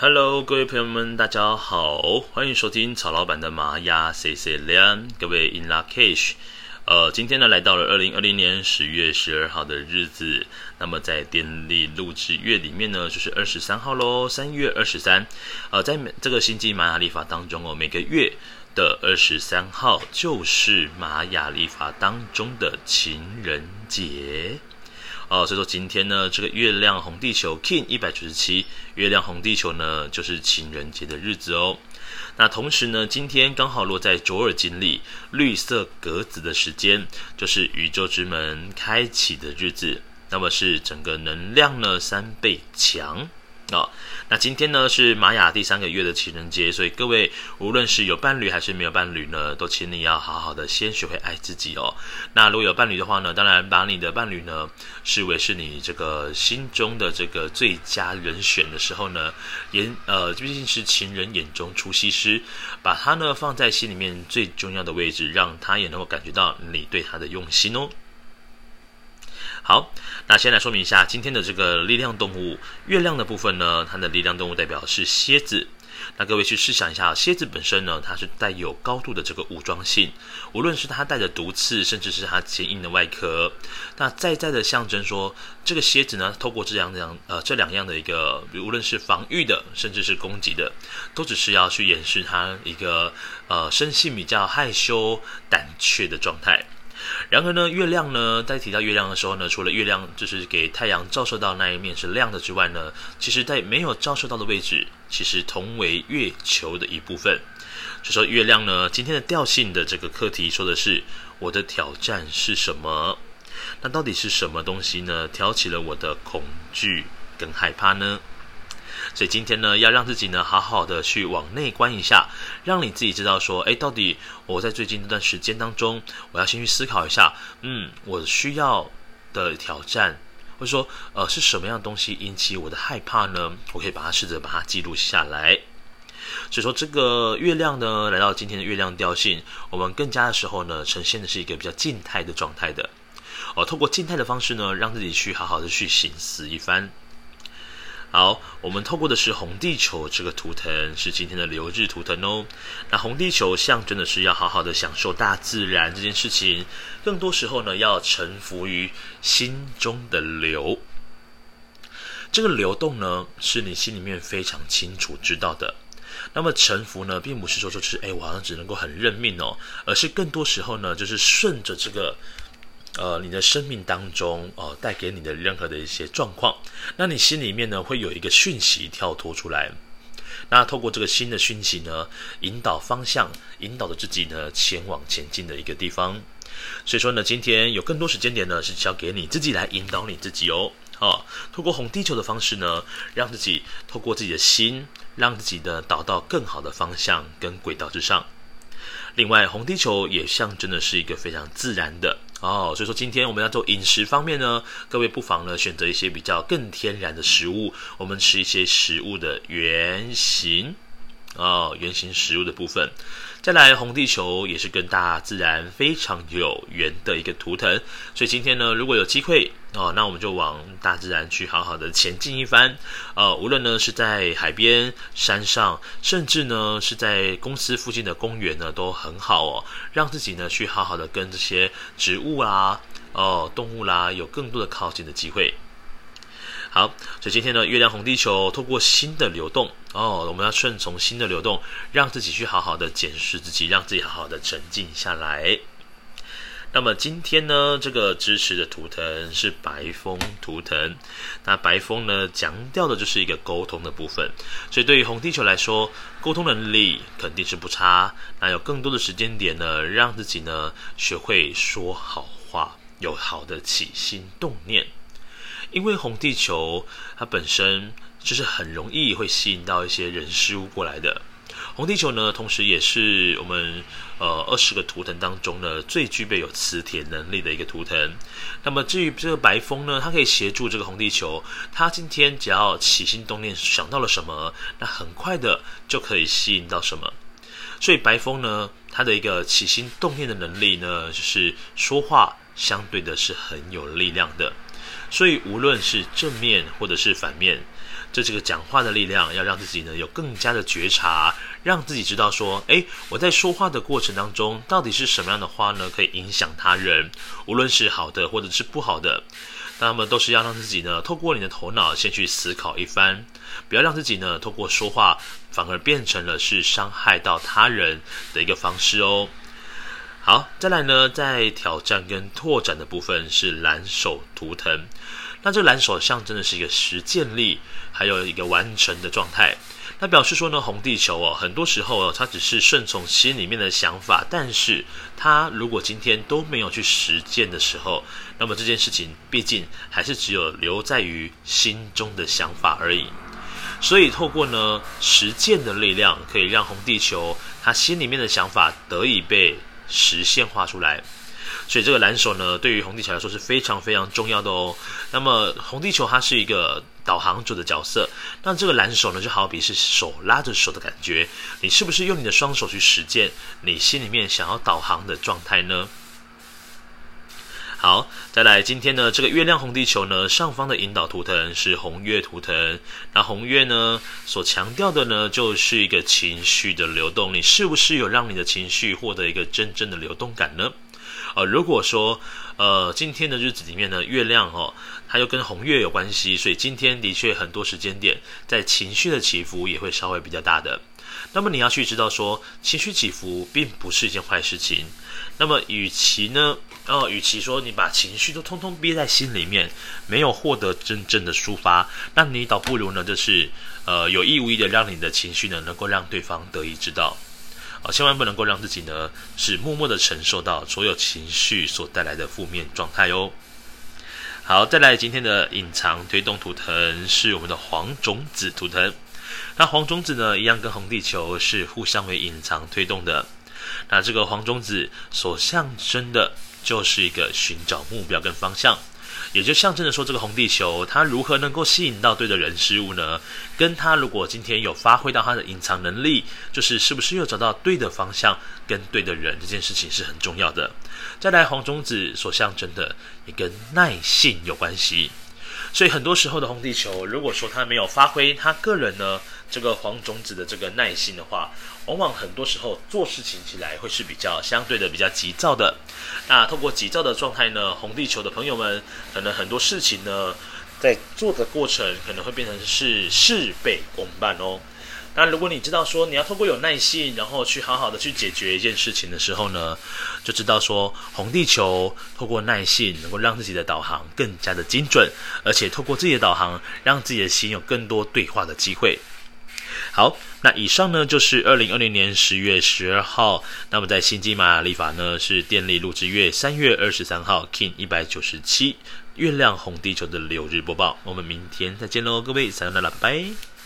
Hello，各位朋友们，大家好，欢迎收听曹老板的玛雅 C C 两，各位 In Lak'ech，呃，今天呢来到了二零二零年十月十二号的日子，那么在电力录制月里面呢，就是二十三号喽，三月二十三，呃，在这个星际玛雅历法当中哦，每个月的二十三号就是玛雅历法当中的情人节。哦，所以说今天呢，这个月亮红地球 King 一百九十七，月亮红地球呢，就是情人节的日子哦。那同时呢，今天刚好落在卓尔金里绿色格子的时间，就是宇宙之门开启的日子，那么是整个能量呢三倍强。哦，那今天呢是玛雅第三个月的情人节，所以各位无论是有伴侣还是没有伴侣呢，都请你要好好的先学会爱自己哦。那如果有伴侣的话呢，当然把你的伴侣呢视为是你这个心中的这个最佳人选的时候呢，眼呃毕竟是情人眼中出西施，把他呢放在心里面最重要的位置，让他也能够感觉到你对他的用心哦。好，那先来说明一下今天的这个力量动物月亮的部分呢，它的力量动物代表是蝎子。那各位去试想一下，蝎子本身呢，它是带有高度的这个武装性，无论是它带着毒刺，甚至是它坚硬的外壳，那再再的象征说，这个蝎子呢，透过这样这样呃这两样的一个，无论是防御的，甚至是攻击的，都只是要去掩饰它一个呃生性比较害羞胆怯的状态。然而呢，月亮呢，在提到月亮的时候呢，除了月亮就是给太阳照射到那一面是亮的之外呢，其实在没有照射到的位置，其实同为月球的一部分。就说月亮呢，今天的调性的这个课题说的是我的挑战是什么？那到底是什么东西呢？挑起了我的恐惧跟害怕呢？所以今天呢，要让自己呢好好的去往内观一下，让你自己知道说，哎，到底我在最近这段时间当中，我要先去思考一下，嗯，我需要的挑战，或者说，呃，是什么样的东西引起我的害怕呢？我可以把它试着把它记录下来。所以说，这个月亮呢，来到今天的月亮调性，我们更加的时候呢，呈现的是一个比较静态的状态的，哦，透过静态的方式呢，让自己去好好的去省思一番。好，我们透过的是红地球这个图腾，是今天的流日图腾哦。那红地球象征的是要好好的享受大自然这件事情，更多时候呢，要臣服于心中的流。这个流动呢，是你心里面非常清楚知道的。那么臣服呢，并不是说就是哎，我好像只能够很认命哦，而是更多时候呢，就是顺着这个。呃，你的生命当中，哦、呃，带给你的任何的一些状况，那你心里面呢，会有一个讯息跳脱出来，那透过这个新的讯息呢，引导方向，引导着自己呢，前往前进的一个地方。所以说呢，今天有更多时间点呢，是交给你自己来引导你自己哦。哦，透过红地球的方式呢，让自己透过自己的心，让自己呢导到更好的方向跟轨道之上。另外，红地球也象征的是一个非常自然的。哦，所以说今天我们要做饮食方面呢，各位不妨呢选择一些比较更天然的食物，我们吃一些食物的原型，哦，原型食物的部分。再来，红地球也是跟大自然非常有缘的一个图腾，所以今天呢，如果有机会哦，那我们就往大自然去好好的前进一番。呃，无论呢是在海边、山上，甚至呢是在公司附近的公园呢，都很好哦，让自己呢去好好的跟这些植物啊、哦动物啦，有更多的靠近的机会。好，所以今天呢，月亮红地球透过新的流动哦，我们要顺从新的流动，让自己去好好的检视自己，让自己好好的沉静下来。那么今天呢，这个支持的图腾是白风图腾，那白风呢，强调的就是一个沟通的部分，所以对于红地球来说，沟通能力肯定是不差。那有更多的时间点呢，让自己呢学会说好话，有好的起心动念。因为红地球它本身就是很容易会吸引到一些人事物过来的。红地球呢，同时也是我们呃二十个图腾当中呢最具备有磁铁能力的一个图腾。那么至于这个白风呢，它可以协助这个红地球，它今天只要起心动念想到了什么，那很快的就可以吸引到什么。所以白风呢，它的一个起心动念的能力呢，就是说话相对的是很有力量的。所以，无论是正面或者是反面，这这个讲话的力量，要让自己呢有更加的觉察，让自己知道说，诶，我在说话的过程当中，到底是什么样的话呢，可以影响他人，无论是好的或者是不好的，那么都是要让自己呢，透过你的头脑先去思考一番，不要让自己呢，透过说话反而变成了是伤害到他人的一个方式哦。好，再来呢，在挑战跟拓展的部分是蓝手图腾。那这蓝手象征的是一个实践力，还有一个完成的状态。那表示说呢，红地球哦，很多时候哦，它只是顺从心里面的想法，但是它如果今天都没有去实践的时候，那么这件事情毕竟还是只有留在于心中的想法而已。所以透过呢实践的力量，可以让红地球他心里面的想法得以被实现画出来，所以这个蓝手呢，对于红地球来说是非常非常重要的哦。那么红地球它是一个导航者的角色，那这个蓝手呢，就好比是手拉着手的感觉。你是不是用你的双手去实践你心里面想要导航的状态呢？好，再来今天呢，这个月亮红地球呢，上方的引导图腾是红月图腾。那红月呢，所强调的呢，就是一个情绪的流动。你是不是有让你的情绪获得一个真正的流动感呢？呃，如果说呃，今天的日子里面呢，月亮哦，它又跟红月有关系，所以今天的确很多时间点在情绪的起伏也会稍微比较大的。那么你要去知道说，情绪起伏并不是一件坏事情。那么与其呢，哦，与其说你把情绪都通通憋在心里面，没有获得真正的抒发，那你倒不如呢，就是呃有意无意的让你的情绪呢，能够让对方得以知道，啊、千万不能够让自己呢是默默的承受到所有情绪所带来的负面状态哦。好，再来今天的隐藏推动图腾是我们的黄种子图腾，那黄种子呢，一样跟红地球是互相为隐藏推动的。那这个黄种子所象征的，就是一个寻找目标跟方向，也就象征着说，这个红地球它如何能够吸引到对的人事物呢？跟它如果今天有发挥到它的隐藏能力，就是是不是又找到对的方向跟对的人，这件事情是很重要的。再来，黄种子所象征的也跟耐性有关系，所以很多时候的红地球，如果说他没有发挥他个人呢，这个黄种子的这个耐心的话，往往很多时候做事情起来会是比较相对的比较急躁的。那透过急躁的状态呢，红地球的朋友们可能很多事情呢，在做的过程可能会变成是事倍功半哦。那如果你知道说你要透过有耐心，然后去好好的去解决一件事情的时候呢，就知道说红地球透过耐心能够让自己的导航更加的精准，而且透过自己的导航，让自己的心有更多对话的机会。好，那以上呢就是二零二零年十月十二号，那么在星际玛雅历法呢是电力录制月三月二十三号 Kin 一百九十七月亮红地球的六日播报，我们明天再见喽，各位，撒由那拉，拜。